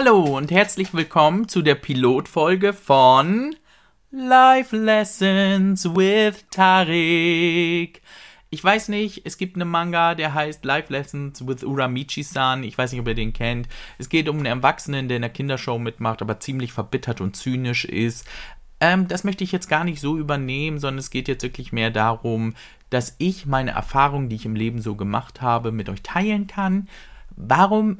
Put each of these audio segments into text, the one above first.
Hallo und herzlich willkommen zu der Pilotfolge von Life Lessons with Tarik. Ich weiß nicht, es gibt einen Manga, der heißt Life Lessons with Uramichi-san. Ich weiß nicht, ob ihr den kennt. Es geht um einen Erwachsenen, der in der Kindershow mitmacht, aber ziemlich verbittert und zynisch ist. Ähm, das möchte ich jetzt gar nicht so übernehmen, sondern es geht jetzt wirklich mehr darum, dass ich meine Erfahrungen, die ich im Leben so gemacht habe, mit euch teilen kann. Warum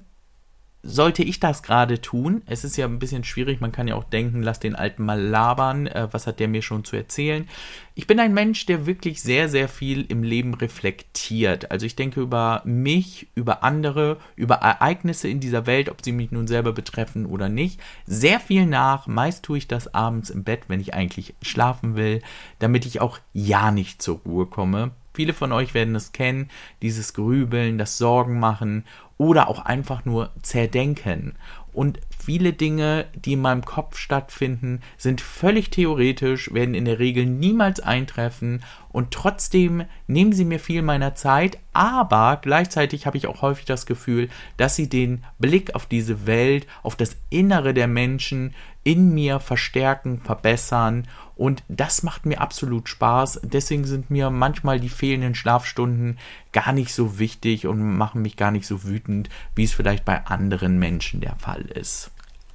sollte ich das gerade tun? Es ist ja ein bisschen schwierig, man kann ja auch denken, lass den Alten mal labern, äh, was hat der mir schon zu erzählen? Ich bin ein Mensch, der wirklich sehr, sehr viel im Leben reflektiert. Also ich denke über mich, über andere, über Ereignisse in dieser Welt, ob sie mich nun selber betreffen oder nicht, sehr viel nach. Meist tue ich das abends im Bett, wenn ich eigentlich schlafen will, damit ich auch ja nicht zur Ruhe komme. Viele von euch werden es kennen, dieses Grübeln, das Sorgen machen oder auch einfach nur zerdenken. Und viele Dinge, die in meinem Kopf stattfinden, sind völlig theoretisch, werden in der Regel niemals eintreffen und trotzdem nehmen sie mir viel meiner Zeit, aber gleichzeitig habe ich auch häufig das Gefühl, dass sie den Blick auf diese Welt, auf das Innere der Menschen in mir verstärken, verbessern und das macht mir absolut Spaß. Deswegen sind mir manchmal die fehlenden Schlafstunden gar nicht so wichtig und machen mich gar nicht so wütend, wie es vielleicht bei anderen Menschen der Fall ist.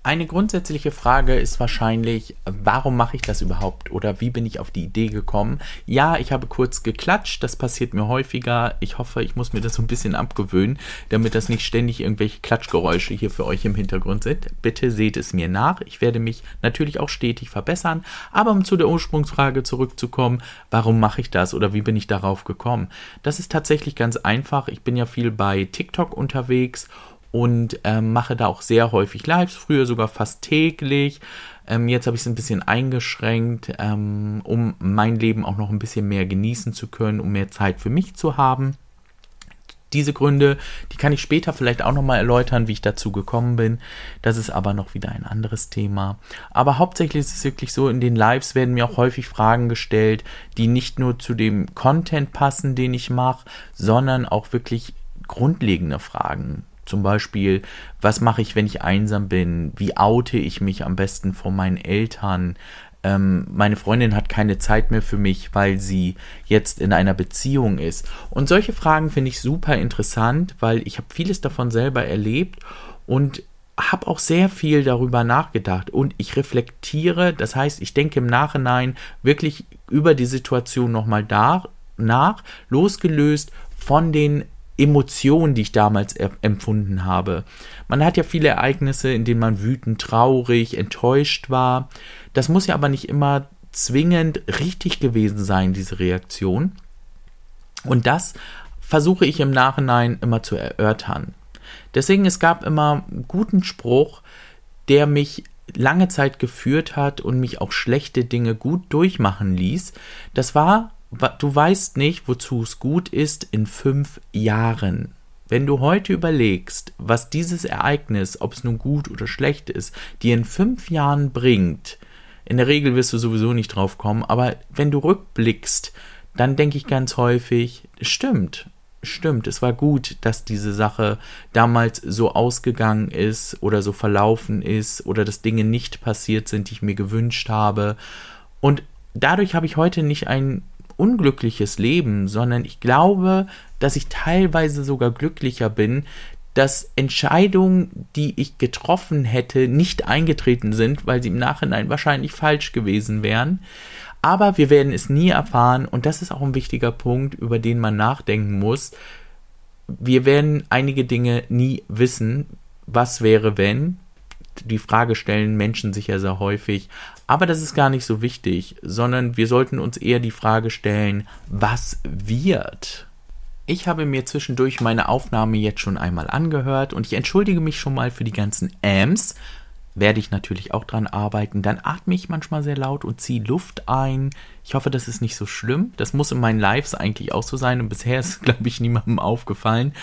Eine grundsätzliche Frage ist wahrscheinlich, warum mache ich das überhaupt oder wie bin ich auf die Idee gekommen? Ja, ich habe kurz geklatscht, das passiert mir häufiger. Ich hoffe, ich muss mir das so ein bisschen abgewöhnen, damit das nicht ständig irgendwelche Klatschgeräusche hier für euch im Hintergrund sind. Bitte seht es mir nach. Ich werde mich natürlich auch stetig verbessern. Aber um zu der Ursprungsfrage zurückzukommen, warum mache ich das oder wie bin ich darauf gekommen? Das ist tatsächlich ganz einfach. Ich bin ja viel bei TikTok unterwegs ähm, mache da auch sehr häufig Lives, früher sogar fast täglich. Ähm, jetzt habe ich es ein bisschen eingeschränkt, ähm, um mein Leben auch noch ein bisschen mehr genießen zu können, um mehr Zeit für mich zu haben. Diese Gründe, die kann ich später vielleicht auch nochmal erläutern, wie ich dazu gekommen bin. Das ist aber noch wieder ein anderes Thema. Aber hauptsächlich ist es wirklich so, in den Lives werden mir auch häufig Fragen gestellt, die nicht nur zu dem Content passen, den ich mache, sondern auch wirklich grundlegende Fragen zum Beispiel, was mache ich, wenn ich einsam bin? Wie oute ich mich am besten vor meinen Eltern? Ähm, meine Freundin hat keine Zeit mehr für mich, weil sie jetzt in einer Beziehung ist. Und solche Fragen finde ich super interessant, weil ich habe vieles davon selber erlebt und habe auch sehr viel darüber nachgedacht und ich reflektiere, das heißt, ich denke im Nachhinein wirklich über die Situation nochmal nach, losgelöst von den Emotionen, die ich damals empfunden habe. Man hat ja viele Ereignisse, in denen man wütend, traurig, enttäuscht war. Das muss ja aber nicht immer zwingend richtig gewesen sein, diese Reaktion. Und das versuche ich im Nachhinein immer zu erörtern. Deswegen, es gab immer einen guten Spruch, der mich lange Zeit geführt hat und mich auch schlechte Dinge gut durchmachen ließ. Das war, du weißt nicht, wozu es gut ist in fünf Jahren. Wenn du heute überlegst, was dieses Ereignis, ob es nun gut oder schlecht ist, dir in fünf Jahren bringt, in der Regel wirst du sowieso nicht drauf kommen, aber wenn du rückblickst, dann denke ich ganz häufig, stimmt, stimmt, es war gut, dass diese Sache damals so ausgegangen ist oder so verlaufen ist oder dass Dinge nicht passiert sind, die ich mir gewünscht habe. Und dadurch habe ich heute nicht ein unglückliches Leben, sondern ich glaube, dass ich teilweise sogar glücklicher bin, dass Entscheidungen, die ich getroffen hätte, nicht eingetreten sind, weil sie im Nachhinein wahrscheinlich falsch gewesen wären. Aber wir werden es nie erfahren und das ist auch ein wichtiger Punkt, über den man nachdenken muss. Wir werden einige Dinge nie wissen. Was wäre, wenn? Die Frage stellen Menschen sich ja sehr häufig. Aber das ist gar nicht so wichtig, sondern wir sollten uns eher die Frage stellen, was wird? Ich habe mir zwischendurch meine Aufnahme jetzt schon einmal angehört und ich entschuldige mich schon mal für die ganzen Ams. Werde ich natürlich auch dran arbeiten. Dann atme ich manchmal sehr laut und ziehe Luft ein. Ich hoffe, das ist nicht so schlimm. Das muss in meinen Lives eigentlich auch so sein und bisher ist, glaube ich, niemandem aufgefallen.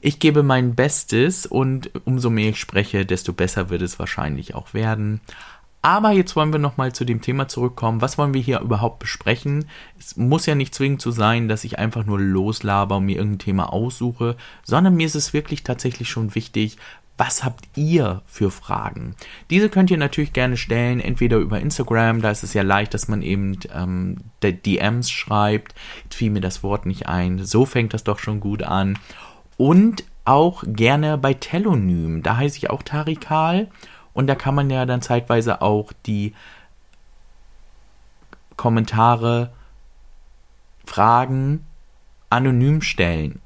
Ich gebe mein Bestes und umso mehr ich spreche, desto besser wird es wahrscheinlich auch werden. Aber jetzt wollen wir nochmal zu dem Thema zurückkommen. Was wollen wir hier überhaupt besprechen? Es muss ja nicht zwingend so sein, dass ich einfach nur loslaber und mir irgendein Thema aussuche, sondern mir ist es wirklich tatsächlich schon wichtig, was habt ihr für Fragen? Diese könnt ihr natürlich gerne stellen, entweder über Instagram, da ist es ja leicht, dass man eben ähm, DMs schreibt. Jetzt fiel mir das Wort nicht ein. So fängt das doch schon gut an. Und auch gerne bei Telonym. Da heiße ich auch Tarikal. Und da kann man ja dann zeitweise auch die Kommentare, Fragen anonym stellen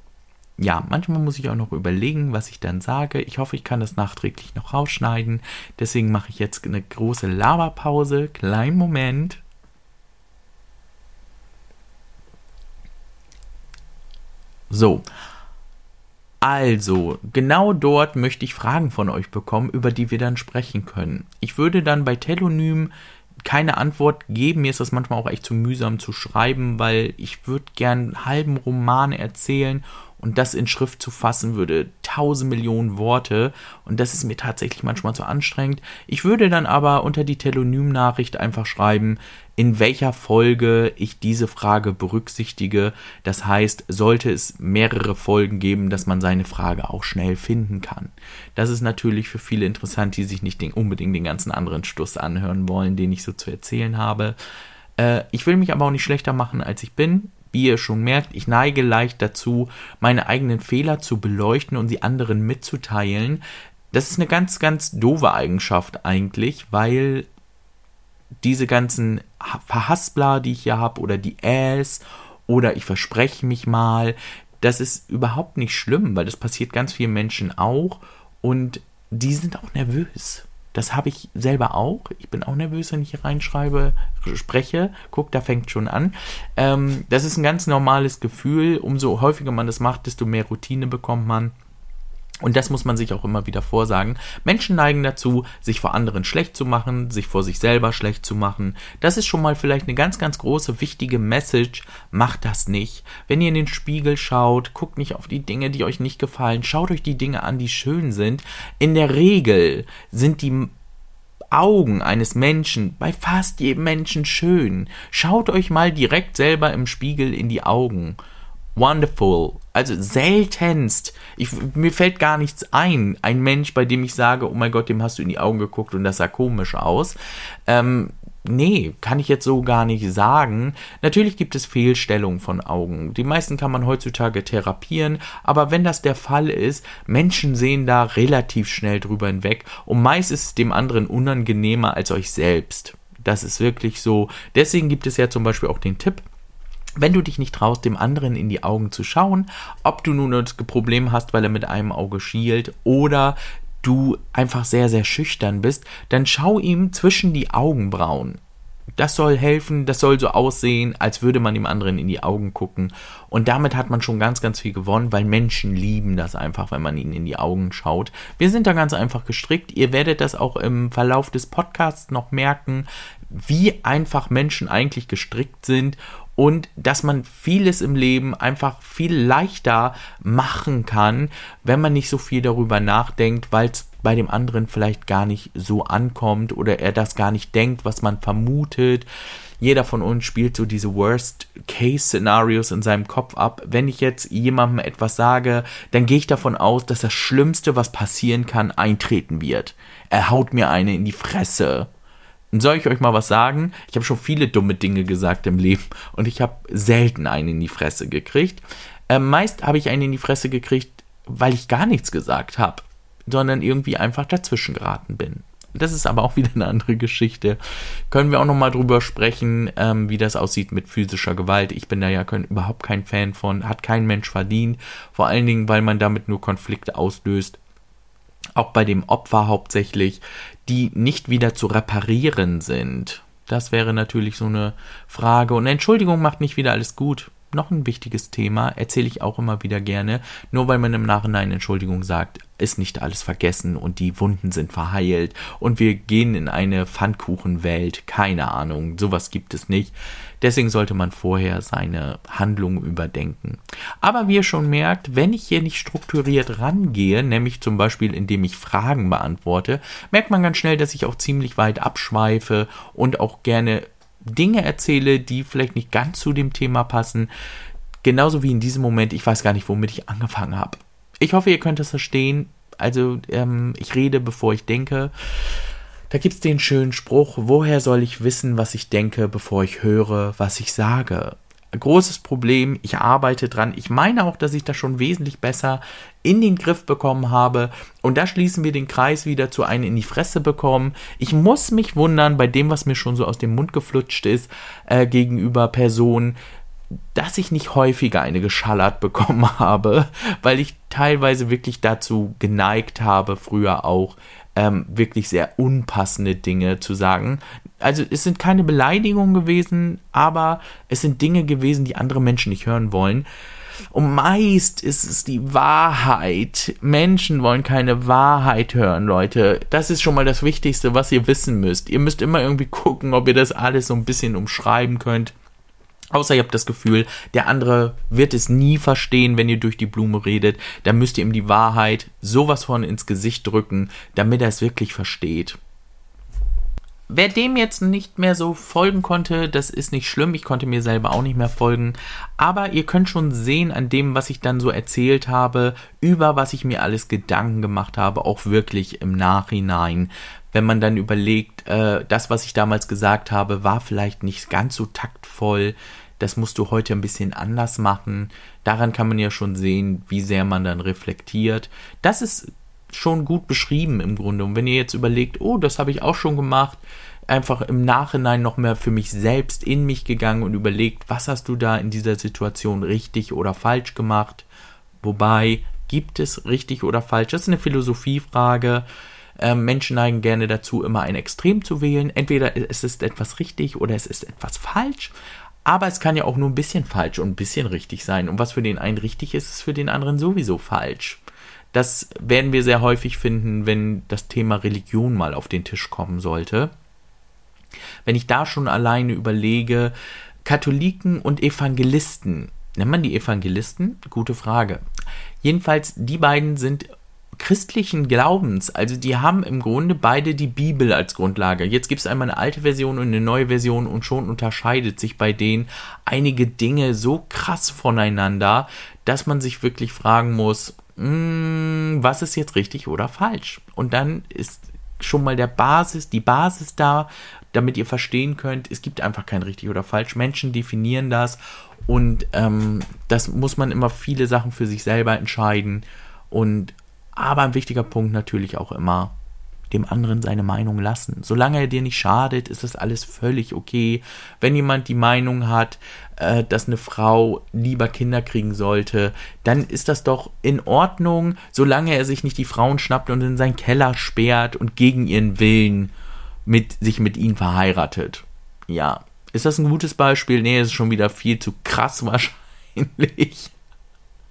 ja, manchmal muss ich auch noch überlegen, was ich dann sage. Ich hoffe, ich kann das nachträglich noch rausschneiden. Deswegen mache ich jetzt eine große Lavapause. Kleinen Moment. So. Also, genau dort möchte ich Fragen von euch bekommen, über die wir dann sprechen können. Ich würde dann bei Telonym keine Antwort geben. Mir ist das manchmal auch echt zu mühsam zu schreiben, weil ich würde gern halben Roman erzählen und das in Schrift zu fassen würde tausend Millionen Worte und das ist mir tatsächlich manchmal zu anstrengend. Ich würde dann aber unter die Telonym-Nachricht einfach schreiben, in welcher Folge ich diese Frage berücksichtige. Das heißt, sollte es mehrere Folgen geben, dass man seine Frage auch schnell finden kann. Das ist natürlich für viele interessant, die sich nicht den, unbedingt den ganzen anderen Stuss anhören wollen, den ich so zu erzählen habe. Äh, ich will mich aber auch nicht schlechter machen, als ich bin wie ihr schon merkt, ich neige leicht dazu, meine eigenen Fehler zu beleuchten und sie anderen mitzuteilen. Das ist eine ganz, ganz doofe Eigenschaft eigentlich, weil diese ganzen Verhaspler, die ich hier habe, oder die Äs, oder ich verspreche mich mal, das ist überhaupt nicht schlimm, weil das passiert ganz vielen Menschen auch und die sind auch nervös. Das habe ich selber auch. Ich bin auch nervös, wenn ich hier reinschreibe, spreche. Guck, da fängt schon an. Ähm, das ist ein ganz normales Gefühl. Umso häufiger man das macht, desto mehr Routine bekommt man. Und das muss man sich auch immer wieder vorsagen. Menschen neigen dazu, sich vor anderen schlecht zu machen, sich vor sich selber schlecht zu machen. Das ist schon mal vielleicht eine ganz, ganz große, wichtige Message. Macht das nicht. Wenn ihr in den Spiegel schaut, guckt nicht auf die Dinge, die euch nicht gefallen. Schaut euch die Dinge an, die schön sind. In der Regel sind die Augen eines Menschen bei fast jedem Menschen schön. Schaut euch mal direkt selber im Spiegel in die Augen wonderful. Also seltenst. Ich, mir fällt gar nichts ein. Ein Mensch, bei dem ich sage, oh mein Gott, dem hast du in die Augen geguckt und das sah komisch aus. Ähm, nee, kann ich jetzt so gar nicht sagen. Natürlich gibt es Fehlstellungen von Augen. Die meisten kann man heutzutage therapieren, aber wenn das der Fall ist, Menschen sehen da relativ schnell drüber hinweg und meist ist es dem anderen unangenehmer als euch selbst. Das ist wirklich so. Deswegen gibt es ja zum Beispiel auch den Tipp, wenn du dich nicht traust, dem anderen in die Augen zu schauen, ob du nun das Problem hast, weil er mit einem Auge schielt oder du einfach sehr, sehr schüchtern bist, dann schau ihm zwischen die Augenbrauen. Das soll helfen, das soll so aussehen, als würde man dem anderen in die Augen gucken. Und damit hat man schon ganz, ganz viel gewonnen, weil Menschen lieben das einfach, wenn man ihnen in die Augen schaut. Wir sind da ganz einfach gestrickt. Ihr werdet das auch im Verlauf des Podcasts noch merken, wie einfach Menschen eigentlich gestrickt sind und dass man vieles im Leben einfach viel leichter machen kann, wenn man nicht so viel darüber nachdenkt, weil es bei dem anderen vielleicht gar nicht so ankommt oder er das gar nicht denkt, was man vermutet. Jeder von uns spielt so diese Worst-Case-Szenarios in seinem Kopf ab. Wenn ich jetzt jemandem etwas sage, dann gehe ich davon aus, dass das Schlimmste, was passieren kann, eintreten wird. Er haut mir eine in die Fresse soll ich euch mal was sagen? Ich habe schon viele dumme Dinge gesagt im Leben und ich habe selten einen in die Fresse gekriegt. Äh, meist habe ich einen in die Fresse gekriegt, weil ich gar nichts gesagt habe, sondern irgendwie einfach dazwischen geraten bin. Das ist aber auch wieder eine andere Geschichte. Können wir auch nochmal drüber sprechen, ähm, wie das aussieht mit physischer Gewalt. Ich bin da ja kein, überhaupt kein Fan von, hat kein Mensch verdient. Vor allen Dingen, weil man damit nur Konflikte auslöst auch bei dem Opfer hauptsächlich, die nicht wieder zu reparieren sind. Das wäre natürlich so eine Frage. Und Entschuldigung macht nicht wieder alles gut. Noch ein wichtiges Thema, erzähle ich auch immer wieder gerne. Nur weil man im Nachhinein Entschuldigung sagt, ist nicht alles vergessen und die Wunden sind verheilt und wir gehen in eine Pfannkuchenwelt. Keine Ahnung, sowas gibt es nicht. Deswegen sollte man vorher seine Handlungen überdenken. Aber wie ihr schon merkt, wenn ich hier nicht strukturiert rangehe, nämlich zum Beispiel indem ich Fragen beantworte, merkt man ganz schnell, dass ich auch ziemlich weit abschweife und auch gerne Dinge erzähle, die vielleicht nicht ganz zu dem Thema passen. Genauso wie in diesem Moment, ich weiß gar nicht, womit ich angefangen habe. Ich hoffe, ihr könnt das verstehen. Also ähm, ich rede, bevor ich denke. Da gibt es den schönen Spruch, woher soll ich wissen, was ich denke, bevor ich höre, was ich sage? Großes Problem. Ich arbeite dran. Ich meine auch, dass ich das schon wesentlich besser in den Griff bekommen habe. Und da schließen wir den Kreis wieder zu einem in die Fresse bekommen. Ich muss mich wundern bei dem, was mir schon so aus dem Mund geflutscht ist, äh, gegenüber Personen, dass ich nicht häufiger eine geschallert bekommen habe, weil ich teilweise wirklich dazu geneigt habe, früher auch ähm, wirklich sehr unpassende Dinge zu sagen. Also es sind keine Beleidigungen gewesen, aber es sind Dinge gewesen, die andere Menschen nicht hören wollen. Und meist ist es die Wahrheit. Menschen wollen keine Wahrheit hören, Leute. Das ist schon mal das Wichtigste, was ihr wissen müsst. Ihr müsst immer irgendwie gucken, ob ihr das alles so ein bisschen umschreiben könnt. Außer ihr habt das Gefühl, der andere wird es nie verstehen, wenn ihr durch die Blume redet. Da müsst ihr ihm die Wahrheit sowas von ins Gesicht drücken, damit er es wirklich versteht. Wer dem jetzt nicht mehr so folgen konnte, das ist nicht schlimm. Ich konnte mir selber auch nicht mehr folgen. Aber ihr könnt schon sehen an dem, was ich dann so erzählt habe, über was ich mir alles Gedanken gemacht habe, auch wirklich im Nachhinein. Wenn man dann überlegt, äh, das, was ich damals gesagt habe, war vielleicht nicht ganz so taktvoll. Das musst du heute ein bisschen anders machen. Daran kann man ja schon sehen, wie sehr man dann reflektiert. Das ist schon gut beschrieben im Grunde. Und wenn ihr jetzt überlegt, oh, das habe ich auch schon gemacht, einfach im Nachhinein noch mehr für mich selbst in mich gegangen und überlegt, was hast du da in dieser Situation richtig oder falsch gemacht? Wobei, gibt es richtig oder falsch? Das ist eine Philosophiefrage. Ähm, Menschen neigen gerne dazu, immer ein Extrem zu wählen. Entweder es ist etwas richtig oder es ist etwas falsch. Aber es kann ja auch nur ein bisschen falsch und ein bisschen richtig sein. Und was für den einen richtig ist, ist für den anderen sowieso falsch. Das werden wir sehr häufig finden, wenn das Thema Religion mal auf den Tisch kommen sollte. Wenn ich da schon alleine überlege, Katholiken und Evangelisten, nennt man die Evangelisten? Gute Frage. Jedenfalls, die beiden sind christlichen Glaubens, also die haben im Grunde beide die Bibel als Grundlage. Jetzt gibt es einmal eine alte Version und eine neue Version und schon unterscheidet sich bei denen einige Dinge so krass voneinander, dass man sich wirklich fragen muss, hm, was ist jetzt richtig oder falsch? Und dann ist schon mal der Basis, die Basis da, damit ihr verstehen könnt, es gibt einfach kein richtig oder falsch. Menschen definieren das und ähm, das muss man immer viele Sachen für sich selber entscheiden. Und aber ein wichtiger Punkt natürlich auch immer, dem anderen seine Meinung lassen. Solange er dir nicht schadet, ist das alles völlig okay. Wenn jemand die Meinung hat, äh, dass eine Frau lieber Kinder kriegen sollte, dann ist das doch in Ordnung, solange er sich nicht die Frauen schnappt und in seinen Keller sperrt und gegen ihren Willen mit, sich mit ihnen verheiratet. Ja. Ist das ein gutes Beispiel? Nee, ist schon wieder viel zu krass wahrscheinlich.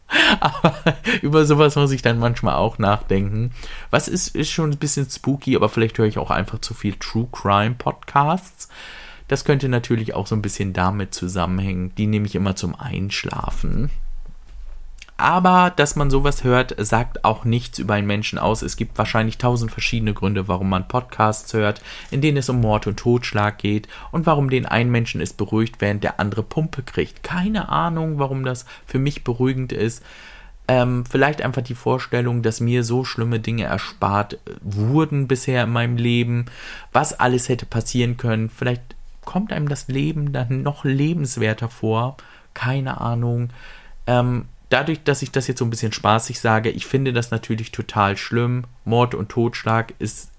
aber über sowas muss ich dann manchmal auch nachdenken. Was ist, ist schon ein bisschen spooky, aber vielleicht höre ich auch einfach zu viel True Crime Podcasts. Das könnte natürlich auch so ein bisschen damit zusammenhängen. Die nehme ich immer zum Einschlafen. Aber dass man sowas hört, sagt auch nichts über einen Menschen aus. Es gibt wahrscheinlich tausend verschiedene Gründe, warum man Podcasts hört, in denen es um Mord und Totschlag geht und warum den einen Menschen es beruhigt, während der andere Pumpe kriegt. Keine Ahnung, warum das für mich beruhigend ist. Ähm, vielleicht einfach die Vorstellung, dass mir so schlimme Dinge erspart wurden bisher in meinem Leben, was alles hätte passieren können. Vielleicht kommt einem das Leben dann noch lebenswerter vor. Keine Ahnung. Ähm, dadurch, dass ich das jetzt so ein bisschen spaßig sage, ich finde das natürlich total schlimm. Mord und Totschlag ist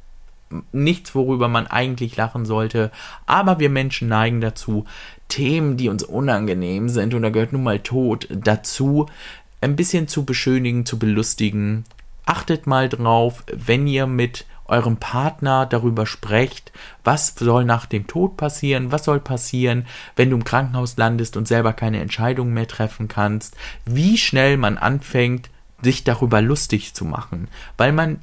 nichts, worüber man eigentlich lachen sollte. Aber wir Menschen neigen dazu, Themen, die uns unangenehm sind, und da gehört nun mal Tod dazu, ein bisschen zu beschönigen, zu belustigen. Achtet mal drauf, wenn ihr mit eurem Partner darüber sprecht, was soll nach dem Tod passieren, was soll passieren, wenn du im Krankenhaus landest und selber keine Entscheidung mehr treffen kannst, wie schnell man anfängt, sich darüber lustig zu machen, weil man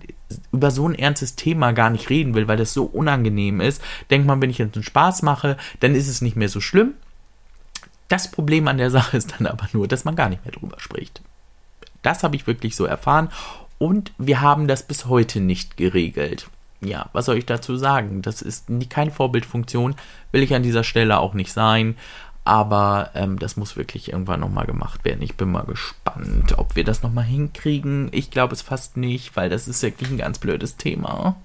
über so ein ernstes Thema gar nicht reden will, weil das so unangenehm ist. Denkt man, wenn ich jetzt einen Spaß mache, dann ist es nicht mehr so schlimm. Das Problem an der Sache ist dann aber nur, dass man gar nicht mehr drüber spricht. Das habe ich wirklich so erfahren und wir haben das bis heute nicht geregelt. Ja, was soll ich dazu sagen? Das ist keine Vorbildfunktion, will ich an dieser Stelle auch nicht sein. Aber ähm, das muss wirklich irgendwann nochmal gemacht werden. Ich bin mal gespannt, ob wir das nochmal hinkriegen. Ich glaube es fast nicht, weil das ist wirklich ein ganz blödes Thema.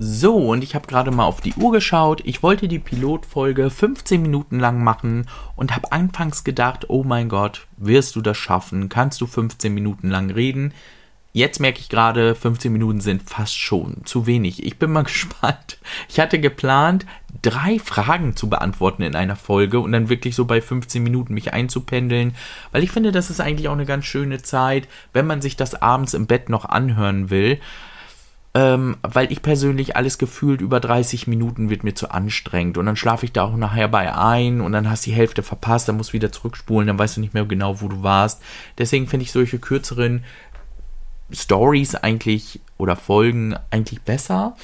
So, und ich habe gerade mal auf die Uhr geschaut. Ich wollte die Pilotfolge 15 Minuten lang machen und habe anfangs gedacht, oh mein Gott, wirst du das schaffen? Kannst du 15 Minuten lang reden? Jetzt merke ich gerade, 15 Minuten sind fast schon zu wenig. Ich bin mal gespannt. Ich hatte geplant, drei Fragen zu beantworten in einer Folge und dann wirklich so bei 15 Minuten mich einzupendeln, weil ich finde, das ist eigentlich auch eine ganz schöne Zeit, wenn man sich das abends im Bett noch anhören will ähm, weil ich persönlich alles gefühlt über 30 Minuten wird mir zu anstrengend und dann schlafe ich da auch nachher bei ein und dann hast die Hälfte verpasst, dann musst du wieder zurückspulen, dann weißt du nicht mehr genau, wo du warst. Deswegen finde ich solche kürzeren Stories eigentlich oder Folgen eigentlich besser.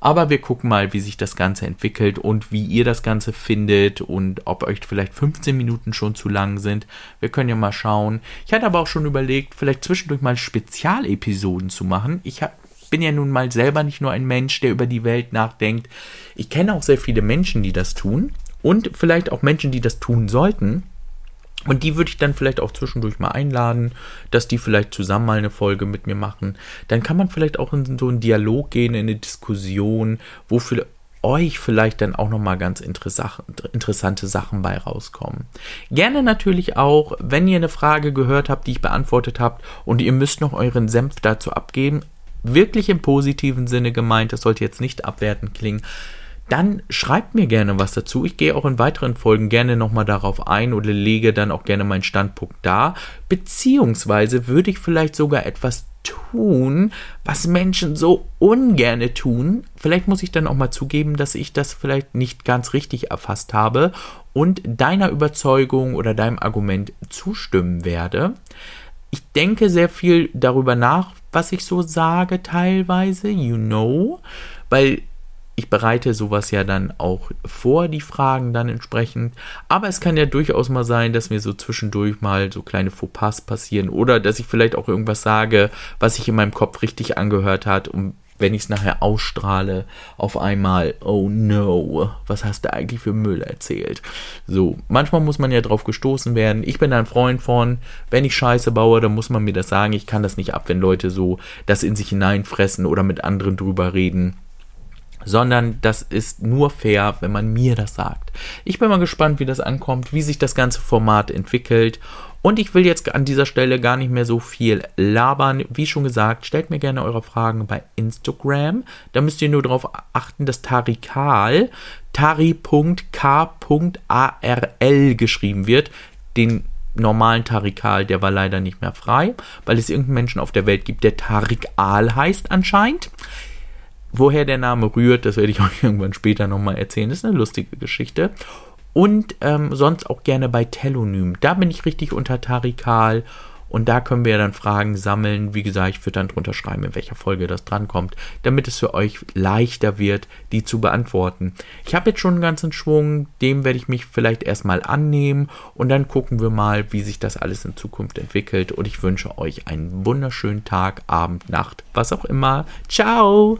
Aber wir gucken mal, wie sich das Ganze entwickelt und wie ihr das Ganze findet und ob euch vielleicht 15 Minuten schon zu lang sind. Wir können ja mal schauen. Ich hatte aber auch schon überlegt, vielleicht zwischendurch mal Spezialepisoden zu machen. Ich habe bin ja nun mal selber nicht nur ein Mensch, der über die Welt nachdenkt. Ich kenne auch sehr viele Menschen, die das tun und vielleicht auch Menschen, die das tun sollten. Und die würde ich dann vielleicht auch zwischendurch mal einladen, dass die vielleicht zusammen mal eine Folge mit mir machen. Dann kann man vielleicht auch in so einen Dialog gehen, in eine Diskussion, wo für euch vielleicht dann auch nochmal ganz interessante Sachen bei rauskommen. Gerne natürlich auch, wenn ihr eine Frage gehört habt, die ich beantwortet habt und ihr müsst noch euren Senf dazu abgeben, wirklich im positiven Sinne gemeint, das sollte jetzt nicht abwertend klingen, dann schreibt mir gerne was dazu. Ich gehe auch in weiteren Folgen gerne nochmal darauf ein oder lege dann auch gerne meinen Standpunkt dar. Beziehungsweise würde ich vielleicht sogar etwas tun, was Menschen so ungerne tun. Vielleicht muss ich dann auch mal zugeben, dass ich das vielleicht nicht ganz richtig erfasst habe und deiner Überzeugung oder deinem Argument zustimmen werde. Ich denke sehr viel darüber nach, was ich so sage teilweise, you know, weil ich bereite sowas ja dann auch vor, die Fragen dann entsprechend. Aber es kann ja durchaus mal sein, dass mir so zwischendurch mal so kleine Fauxpas passieren oder dass ich vielleicht auch irgendwas sage, was sich in meinem Kopf richtig angehört hat und wenn ich es nachher ausstrahle, auf einmal, oh no, was hast du eigentlich für Müll erzählt? So, manchmal muss man ja drauf gestoßen werden. Ich bin ein Freund von, wenn ich Scheiße baue, dann muss man mir das sagen. Ich kann das nicht ab, wenn Leute so das in sich hineinfressen oder mit anderen drüber reden sondern das ist nur fair, wenn man mir das sagt. Ich bin mal gespannt, wie das ankommt, wie sich das ganze Format entwickelt und ich will jetzt an dieser Stelle gar nicht mehr so viel labern. Wie schon gesagt, stellt mir gerne eure Fragen bei Instagram. Da müsst ihr nur darauf achten, dass Tarikal tari.k.arl geschrieben wird. Den normalen Tarikal, der war leider nicht mehr frei, weil es irgendeinen Menschen auf der Welt gibt, der Tarikal heißt anscheinend. Woher der Name rührt, das werde ich euch irgendwann später nochmal erzählen. Das ist eine lustige Geschichte und ähm, sonst auch gerne bei Telonym. Da bin ich richtig unter Tarikal und da können wir dann Fragen sammeln. Wie gesagt, ich würde dann drunter schreiben, in welcher Folge das drankommt, damit es für euch leichter wird, die zu beantworten. Ich habe jetzt schon einen ganzen Schwung, dem werde ich mich vielleicht erstmal annehmen und dann gucken wir mal, wie sich das alles in Zukunft entwickelt. Und ich wünsche euch einen wunderschönen Tag, Abend, Nacht, was auch immer. Ciao!